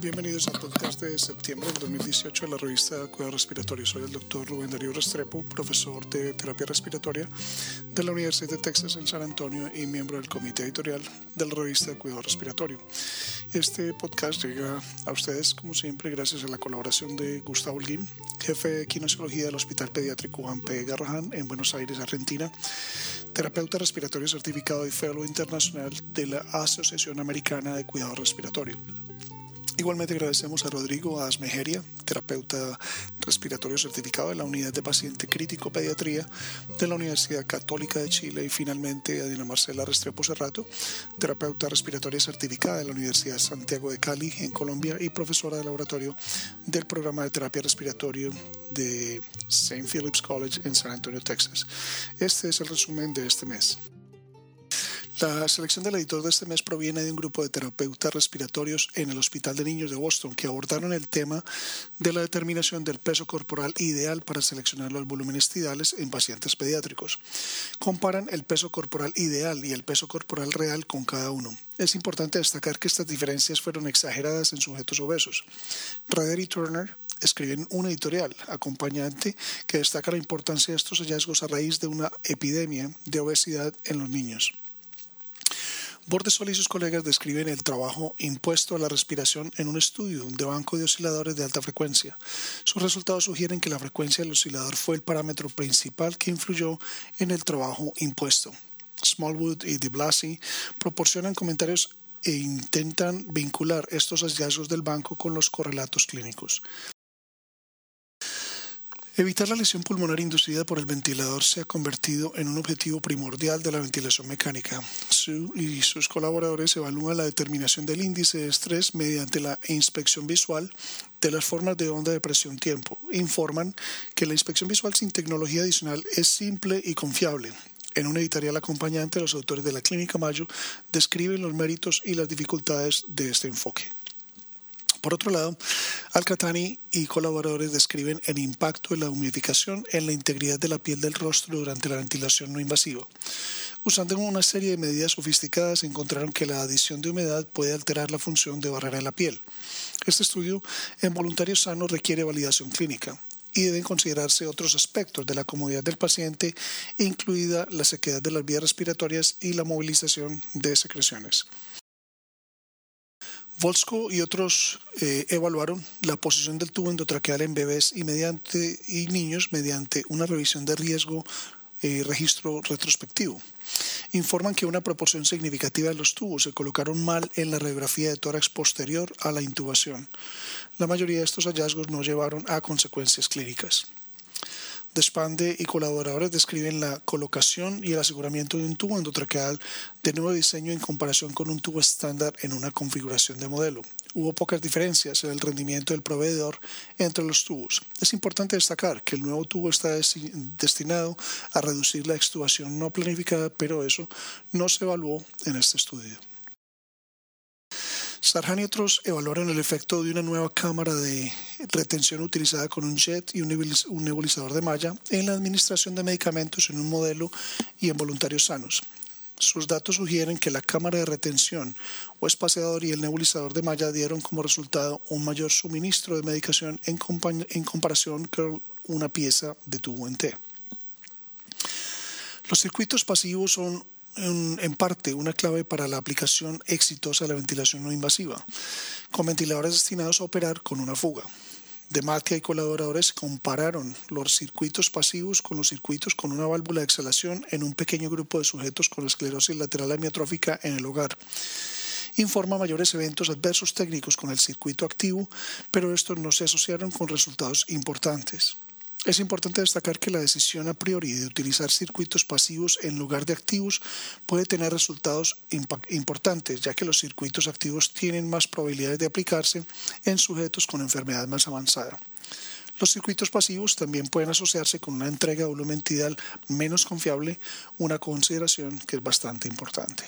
Bienvenidos al podcast de septiembre del 2018 de la revista Cuidado Respiratorio. Soy el doctor Rubén Darío Restrepo, profesor de terapia respiratoria de la Universidad de Texas en San Antonio y miembro del comité editorial de la revista Cuidado Respiratorio. Este podcast llega a ustedes, como siempre, gracias a la colaboración de Gustavo Holguín, jefe de kinesiología del Hospital Pediátrico Juan P. Garrahan en Buenos Aires, Argentina, terapeuta respiratorio certificado y fellow internacional de la Asociación Americana de Cuidado Respiratorio. Igualmente agradecemos a Rodrigo Asmejeria, terapeuta respiratorio certificado de la Unidad de Paciente Crítico Pediatría de la Universidad Católica de Chile y finalmente a Dina Marcela Restrepo Cerrato, terapeuta respiratoria certificada de la Universidad Santiago de Cali en Colombia y profesora de laboratorio del programa de terapia respiratorio de St. Philip's College en San Antonio, Texas. Este es el resumen de este mes. La selección del editor de este mes proviene de un grupo de terapeutas respiratorios en el Hospital de Niños de Boston que abordaron el tema de la determinación del peso corporal ideal para seleccionar los volúmenes tidales en pacientes pediátricos. Comparan el peso corporal ideal y el peso corporal real con cada uno. Es importante destacar que estas diferencias fueron exageradas en sujetos obesos. Rader y Turner escriben un editorial acompañante que destaca la importancia de estos hallazgos a raíz de una epidemia de obesidad en los niños. Bordesol y sus colegas describen el trabajo impuesto a la respiración en un estudio de banco de osciladores de alta frecuencia. Sus resultados sugieren que la frecuencia del oscilador fue el parámetro principal que influyó en el trabajo impuesto. Smallwood y De Blasi proporcionan comentarios e intentan vincular estos hallazgos del banco con los correlatos clínicos. Evitar la lesión pulmonar inducida por el ventilador se ha convertido en un objetivo primordial de la ventilación mecánica. Su y sus colaboradores evalúan la determinación del índice de estrés mediante la inspección visual de las formas de onda de presión-tiempo. Informan que la inspección visual sin tecnología adicional es simple y confiable. En un editorial acompañante, los autores de la Clínica Mayo describen los méritos y las dificultades de este enfoque. Por otro lado, Alcatani y colaboradores describen el impacto de la humidificación en la integridad de la piel del rostro durante la ventilación no invasiva. Usando una serie de medidas sofisticadas, encontraron que la adición de humedad puede alterar la función de barrera de la piel. Este estudio en voluntarios sanos requiere validación clínica y deben considerarse otros aspectos de la comodidad del paciente, incluida la sequedad de las vías respiratorias y la movilización de secreciones. Volsco y otros eh, evaluaron la posición del tubo endotraqueal en bebés y, niños mediante una revisión de riesgo y registro retrospectivo. Informan que una proporción significativa de los tubos se colocaron mal en la radiografía de tórax posterior a la intubación. La mayoría de estos hallazgos no llevaron a consecuencias clínicas. Despande y colaboradores describen la colocación y el aseguramiento de un tubo endotraqueal de nuevo diseño en comparación con un tubo estándar en una configuración de modelo. Hubo pocas diferencias en el rendimiento del proveedor entre los tubos. Es importante destacar que el nuevo tubo está destinado a reducir la extubación no planificada, pero eso no se evaluó en este estudio. Sarhan y otros evaluaron el efecto de una nueva cámara de retención utilizada con un jet y un nebulizador de malla en la administración de medicamentos en un modelo y en voluntarios sanos. Sus datos sugieren que la cámara de retención o espaciador y el nebulizador de malla dieron como resultado un mayor suministro de medicación en, en comparación con una pieza de tubo en T. Los circuitos pasivos son en, parte una clave para la aplicación exitosa de la ventilación no invasiva, con ventiladores destinados a operar con una fuga. Dematia y colaboradores compararon los circuitos pasivos con los circuitos con una válvula de exhalación en un pequeño grupo de sujetos con esclerosis lateral amiotrófica en el hogar. Informa mayores eventos adversos técnicos con el circuito activo, pero estos no se asociaron con resultados importantes. Es importante destacar que la decisión a priori de utilizar circuitos pasivos en lugar de activos puede tener resultados importantes, ya que los circuitos activos tienen más probabilidades de aplicarse en sujetos con enfermedad más avanzada. Los circuitos pasivos también pueden asociarse con una entrega de volumen tidal menos confiable, una consideración que es bastante importante.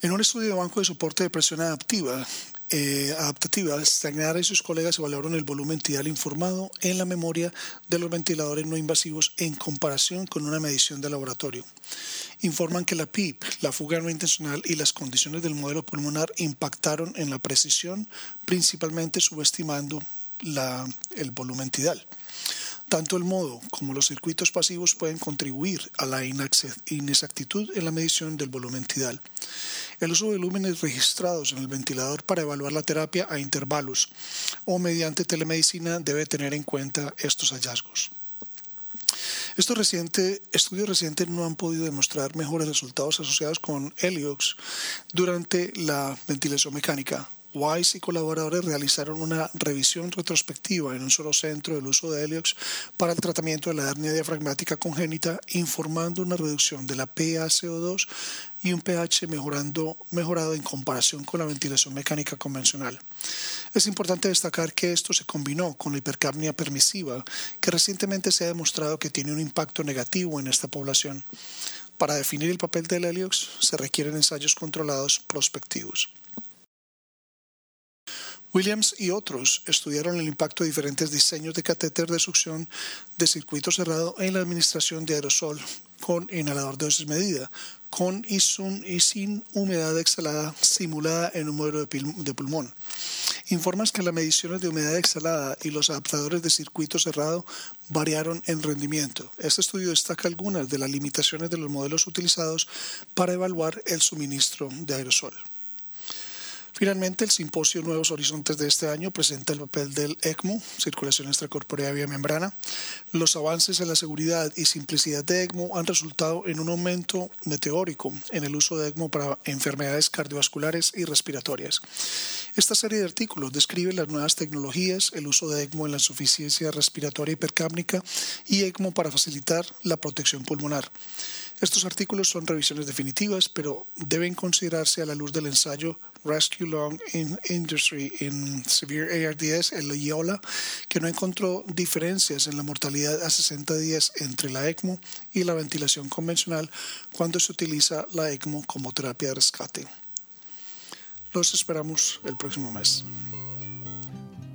En un estudio de banco de soporte de presión adaptiva, eh, adaptativa, Stagnara y sus colegas evaluaron el volumen tidal informado en la memoria de los ventiladores no invasivos en comparación con una medición de laboratorio. Informan que la PIP, la fuga no intencional y las condiciones del modelo pulmonar impactaron en la precisión, principalmente subestimando el volumen tidal. Tanto el modo como los circuitos pasivos pueden contribuir a la inexactitud en la medición del volumen tidal. El uso de volúmenes registrados en el ventilador para evaluar la terapia a intervalos o mediante telemedicina debe tener en cuenta estos hallazgos. Estos estudios recientes no han podido demostrar mejores resultados asociados con Heliox durante la ventilación mecánica, Wise y colaboradores realizaron una revisión retrospectiva en un solo centro del uso de Heliox para el tratamiento de la hernia diafragmática congénita, informando una reducción de la PaCO2 y un pH mejorando, mejorado en comparación con la ventilación mecánica convencional. Es importante destacar que esto se combinó con la hipercapnia permisiva, que recientemente se ha demostrado que tiene un impacto negativo en esta población. Para definir el papel del Heliox se requieren ensayos controlados prospectivos. Williams y otros estudiaron el impacto de diferentes diseños de catéter de succión de circuito cerrado en la administración de aerosol con inhalador de dosis medida, con y, sin humedad exhalada simulada en un modelo de pulmón. Informas que las mediciones de humedad exhalada y los adaptadores de circuito cerrado variaron en rendimiento. Este estudio destaca algunas de las limitaciones de los modelos utilizados para evaluar el suministro de aerosol. Finalmente, el simposio Nuevos Horizontes de este año presenta el papel del ECMO, circulación extracorpórea vía membrana. Los avances en la seguridad y simplicidad de ECMO han resultado en un aumento meteórico en el uso de ECMO para enfermedades cardiovasculares y respiratorias. Esta serie de artículos describe las nuevas tecnologías, el uso de ECMO en la insuficiencia respiratoria hipercápnica y ECMO para facilitar la protección pulmonar. Estos artículos son revisiones definitivas, pero deben considerarse a la luz del ensayo Rescue Long in Industry in Severe ARDS, el IOLA, que no encontró diferencias en la mortalidad a 60 días entre la ECMO y la ventilación convencional cuando se utiliza la ECMO como terapia de rescate. Los esperamos el próximo mes.